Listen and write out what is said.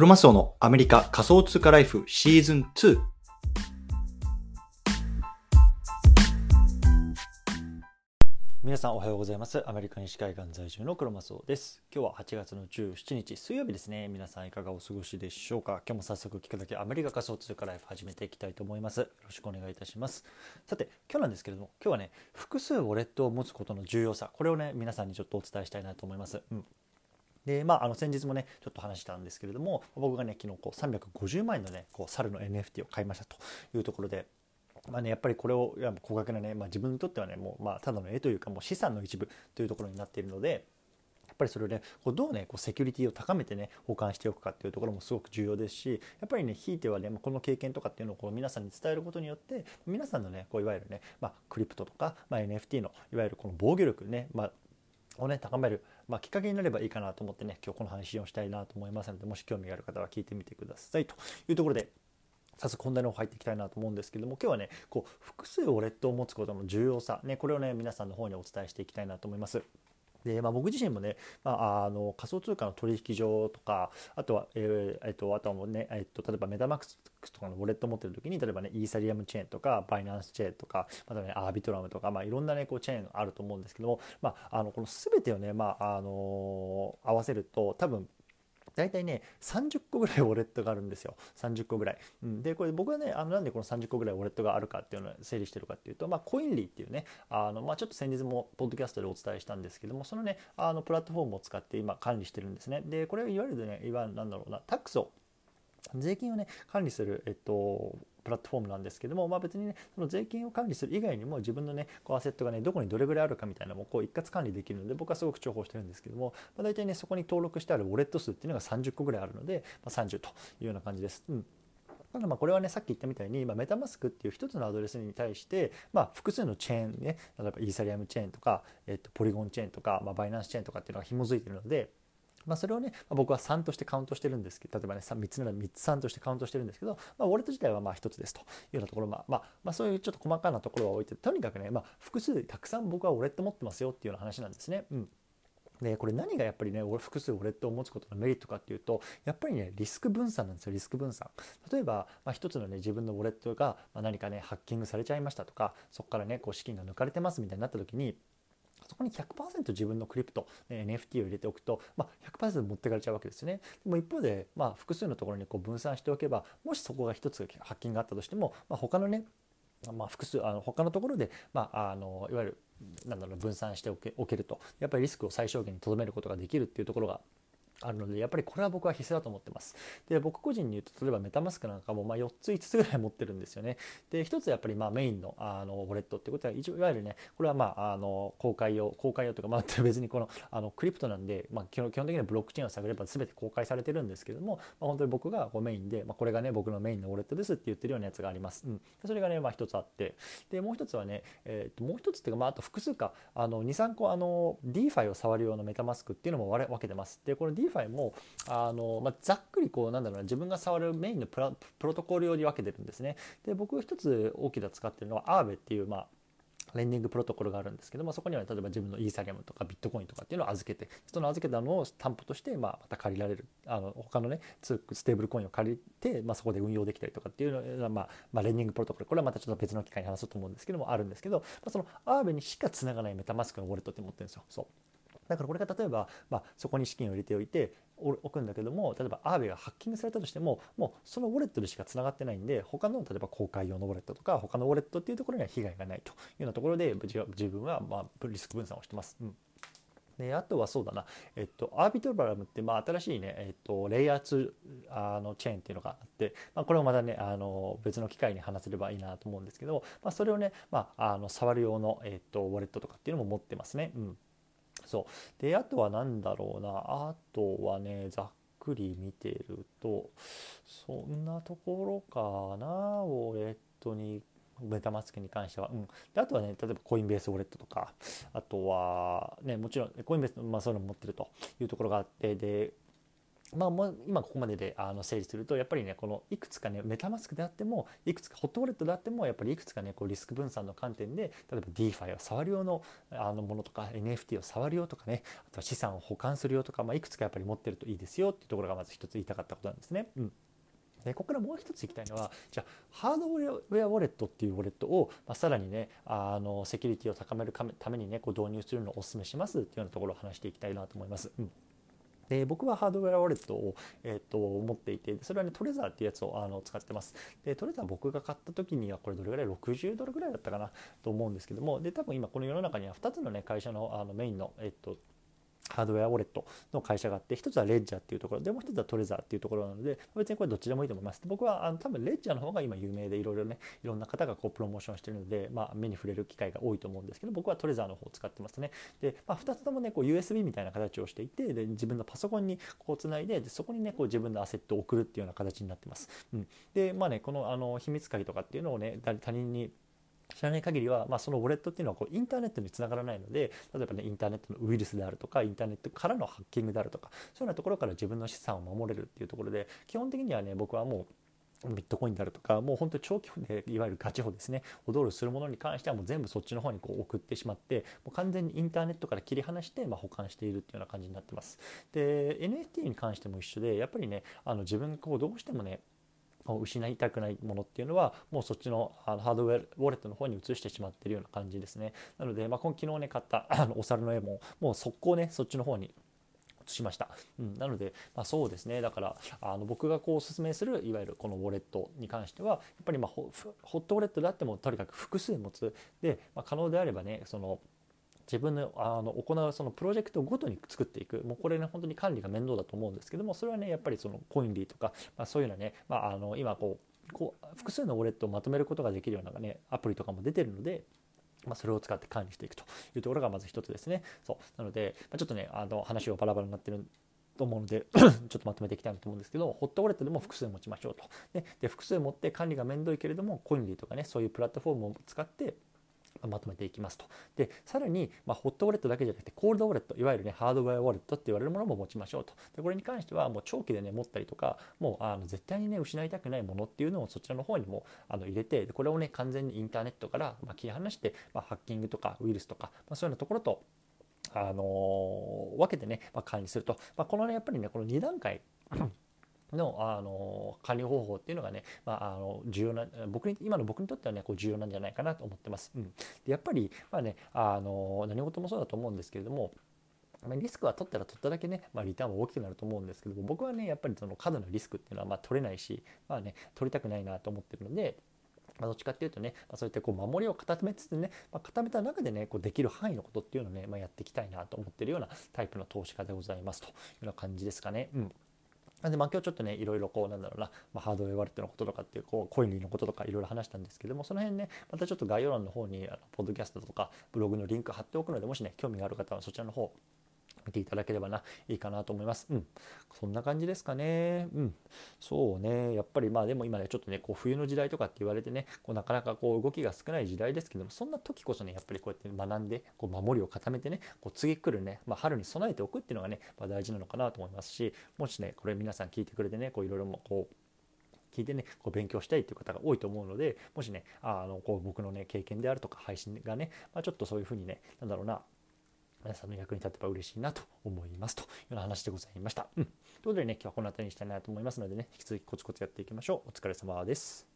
クロマスオのアメリカ仮想通貨ライフシーズン2。皆さんおはようございます。アメリカ西海岸在住のクロマスオです。今日は8月の17日水曜日ですね。皆さんいかがお過ごしでしょうか？今日も早速聞くだけアメリカ仮想通貨ライフ始めていきたいと思います。よろしくお願いいたします。さて、今日なんですけれども、今日はね、複数ウォレットを持つことの重要さ、これをね、皆さんにちょっとお伝えしたいなと思います。うんでまあ、あの先日もねちょっと話したんですけれども僕がね昨日こう350万円のねこう猿の NFT を買いましたというところで。まあね、やっぱりこれを高額なね、まあ、自分にとってはねもうまあただの絵というかもう資産の一部というところになっているのでやっぱりそれをねこうどうねこうセキュリティを高めてね保管しておくかっていうところもすごく重要ですしやっぱりねひいてはねこの経験とかっていうのをこう皆さんに伝えることによって皆さんのねこういわゆるね、まあ、クリプトとか、まあ、NFT のいわゆるこの防御力ね、まあ、をね高めるまあ、きっかけになればいいかなと思ってね今日この配信をしたいなと思いますのでもし興味がある方は聞いてみてくださいというところで早速本題の方入っていきたいなと思うんですけども今日はねこう複数ウォレットを持つことの重要さ、ね、これをね皆さんの方にお伝えしていきたいなと思います。でまあ、僕自身もね、まあ、あの仮想通貨の取引所とかあとは、えーえっと、あとはもね、えっと、例えばメタマックスとかのウォレット持ってる時に例えばねイーサリアムチェーンとかバイナンスチェーンとかまたねアービトラムとか、まあ、いろんなねこうチェーンあると思うんですけども、まあ、あのこの全てをね、まああの、合わせると多分大体ね30個ぐらい ウォレットがあるんですよ。30個ぐらい、うん、でこれ僕はねあのなんでこの30個ぐらいウォレットがあるかっていうのを整理してるかっていうと、まあ、コインリーっていうねあの、まあ、ちょっと先日もポッドキャストでお伝えしたんですけどもそのねあのプラットフォームを使って今管理してるんですね。でこれいわゆるねいわゆるなんだろうなタックスを税金をね管理する、えっと、プラットフォームなんですけども、まあ、別にねその税金を管理する以外にも自分のねこうアセットがねどこにどれぐらいあるかみたいなのもこう一括管理できるので僕はすごく重宝してるんですけども、まあ、大体ねそこに登録してあるウォレット数っていうのが30個ぐらいあるので、まあ、30というような感じです。うんただまあこれはねさっき言ったみたいに、まあ、メタマスクっていう一つのアドレスに対して、まあ、複数のチェーンね例えばイーサリアムチェーンとか、えっと、ポリゴンチェーンとか、まあ、バイナンスチェーンとかっていうのが紐づいてるのでまあ、それをね、まあ、僕は3としてカウントしてるんですけど例えばね 3, 3つなら3つ3としてカウントしてるんですけど、まあ、ウォレット自体はまあ1つですというようなところ、まあまあまあ、そういうちょっと細かなところは置いてとにかくね、まあ、複数たくさん僕はウォレット持ってますよっていうような話なんですね。うんでこれ何がやっぱりね複数ウォレットを持つことのメリットかっていうとやっぱりねリスク分散なんですよリスク分散例えば、まあ、つのね自分のウォレットが、ま何かねハッキングされちゃいましたとかそこからねこう資金が抜かれてますみたいになった時にそこに100%自分のクリプト、NFT を入れておくと、まあ、100%持ってかれちゃうわけですよね。でも一方で、まあ、複数のところにこう分散しておけばもしそこが一つ発見があったとしても、まあ、他のねまあ、複数あの他のところで、まあ、あのいわゆるなんだろう分散しておけおけるとやっぱりリスクを最小限にとどめることができるっていうところがあるのでやっぱりこれは僕は必須だと思ってます。で僕個人に言うと例えばメタマスクなんかもま4つ5つぐらい持ってるんですよね。で1つやっぱりまあメインのあのウォレットってことは一応いわゆるねこれはまああの公開用公開用とかまあ 別にこのあのクリプトなんで、まあ、基本的にはブロックチェーンを探れば全て公開されてるんですけども、まあ、本当に僕がこうメインで、まあ、これがね僕のメインのウォレットですって言ってるようなやつがあります、うん、それがねまあ1つあって。でもう1つはね、えー、ともう1つっていうかまああと複数かあの23個あの DeFi を触る用のメタマスクっていうのも分けてます。でこの DeFi もあの、まあ、ざっくりこうなんだろうな自分が触るメインのプロトコル用に分けてるんですね。で僕一つ大きな使ってるのはアーベっていうまあレンディングプロトコルがあるんですけどもそこには例えば自分のイーサリアムとかビットコインとかっていうのを預けてその預けたのを担保として、まあ、また借りられるあの他のねステーブルコインを借りて、まあ、そこで運用できたりとかっていうのは、まあまあ、レンディングプロトコルこれはまたちょっと別の機会に話そうと思うんですけどもあるんですけど、まあ、そのアーベにしかつながないメタマスクのウォレットって持ってるんですよ。そうだからこれが例えば、まあ、そこに資金を入れておいて置くんだけども例えばアーベがハッキングされたとしてももうそのウォレットでしかつながってないんで他の例えば公開用のウォレットとか他のウォレットっていうところには被害がないというようなところで自分はまあリスク分散をしてます。うんであとはそうだな、えっと、アービトバラムって、まあ、新しいね、えっと、レイヤー2あのチェーンっていうのがあって、まあ、これをまたねあの別の機会に話せればいいなと思うんですけど、まあ、それをね、まあ、あの触る用の、えっと、ウォレットとかっていうのも持ってますね。うんそう。であとは何だろうな。あとはねざっくり見てるとそんなところかな。ウォレットにメタマスクに関しては、うん、であとはね例えばコインベースウォレットとか。あとはねもちろんコインベース、まあ、そういうの持ってるというところがあって。でまあ、もう今ここまでであの整理するとやっぱりねこのいくつかねメタマスクであってもいくつかホットウォレットであってもやっぱりいくつかねこうリスク分散の観点で例えば DeFi を触る用のあのものとか NFT を触るよとかねあとは資産を保管するよとか、まあ、いくつかやっぱり持ってるといいですよっていうところがまず一つ言いたかったことなんですね。うんでここからもう一ついきたいのはじゃあハードウェアウェアウォレットっていうウォレットを、まあ、さらにねあのセキュリティを高めるためにねこう導入するのをお勧めしますっていうようなところを話していきたいなと思います。うんで僕はハードウェアウォレットを、えーと、持っていてそれはねトレザーっていうやつをあの使ってます。でトレザー僕が買った時にはこれどれぐらい？60ドルぐらいだったかな？と思うんですけどもで多分今この世の中には2つのね会社のあのメインの、えっ、とハードウェアウォレットの会社があって一つはレッジャーっていうところでもう一つはトレザーっていうところなので別にこれどっちでもいいと思います。僕はあの多分レッジャーの方が今有名でいろいろねいろんな方がこうプロモーションしてるので、まあ、目に触れる機会が多いと思うんですけど僕はトレザーの方を使ってますね。で、まあ、2つともねこう USB みたいな形をしていてで自分のパソコンにこうつないででそこにねこう自分のアセットを送るっていうような形になってます、うん、でまあねこのあの秘密鍵とかっていうのをね他人に知らない限りは、まあ、そのウォレットっていうのはこうインターネットにつながらないので例えばねインターネットのウイルスであるとかインターネットからのハッキングであるとかそういうようなところから自分の資産を守れるっていうところで基本的にはね僕はもうビットコインであるとかもう本当に長期保でいわゆるガチ保ですねをドルするものに関してはもう全部そっちの方にこう送ってしまってもう完全にインターネットから切り離してま保管しているっていうような感じになってます。で NFT に関しても一緒でやっぱりねあの自分こうどうしてもね失いたくないものっていうのはもうそっちのあのハードウェアウォレットの方に移してしまってるような感じですね。なので、まあ、今昨日ね買った あのお猿の絵ももう速攻ねそっちの方に移しました、うん、なので、まあ、そうですね。だからあの僕がこうおすすめするいわゆるこのウォレットに関してはやっぱりまあホットウォレットであってもとにかく複数持つ。で、まあ、可能であればねその自分のあの行うそのプロジェクトごとに作っていくもうこれね本当に管理が面倒だと思うんですけどもそれはねやっぱりそのコインリーとか、まあ、そういうのはね、まあ、あの今こうこう複数のウォレットをまとめることができるようなねアプリとかも出てるので。まあ、それを使って管理していくというところがまず一つですね。そうなので、まあ、ちょっとねあの話をバラバラになってると思うので ちょっとまとめていきたいと思うんですけどホットウォレットでも複数持ちましょうと。でで複数持って管理が面倒いけれどもコインリーとかねそういうプラットフォームを使ってまとめていきますと。で、さらに、まあ、ホットウォレットだけじゃなくて、コールドウォレット、いわゆるね、ハードウェアウォレットって言われるものも持ちましょうと。で、これに関しては、もう長期でね、持ったりとか、もうあの絶対にね、失いたくないものっていうのをそちらの方にもあの入れて、でこれをね、完全にインターネットから、ま切り離して、まあ、ハッキングとかウイルスとか、まあ、そういうようなところと、あのー、分けてね、まあ、管理すると。まあ、このね、やっぱりね、この2段階のあの管理方法っていうのがね、まあ、あの重要な僕に今の僕にとってはねこう重要なんじゃないかなと思ってます。うん、でやっぱり、まあね、あの何事もそうだと思うんですけれどもリスクは取ったら取っただけね、まあ、リターンも大きくなると思うんですけども僕はねやっぱりその過度なリスクっていうのはま取れないし、まあね、取りたくないなと思ってるので。ま、どっちかっていうとね、ま、そういったこう守りを固めつつね、まあ、固めた中でねこうできる範囲のことっていうのをね、まあ、やっていきたいなと思ってるようなタイプの投資家でございますというような感じですかね。うんなんでまあ今日ちょっとねいろいろこうなんだろうな、まあ、ハードウェアワレットのこととかっていうこうコインのこととかいろいろ話したんですけどもその辺ねまたちょっと概要欄の方にあのポッドキャストとかブログのリンク貼っておくのでもしね興味がある方はそちらの方見ていただければないいかなと思います。うん。そんな感じですかね。うん。そうね。やっぱりまあでも今ね、ちょっとね、こう冬の時代とかって言われてね、こうなかなかこう動きが少ない時代ですけども、そんな時こそね、やっぱりこうやって学んで、こう守りを固めてね、こう次来るね、まあ、春に備えておくっていうのがね、まあ、大事なのかなと思いますし、もしね、これ皆さん聞いてくれてね、こういろいろもこう、聞いてねこう勉強したいっていう方が多いと思うのでもしねあのこう僕のね経験であるとか配信がね、まあ、ちょっとそういうふうにねなんだろうな皆さんの役に立てば嬉しいなと思いますというような話でございました。うん、ということでね、今日はこの辺りにしたいなと思いますのでね、引き続きコツコツやっていきましょう。お疲れ様です。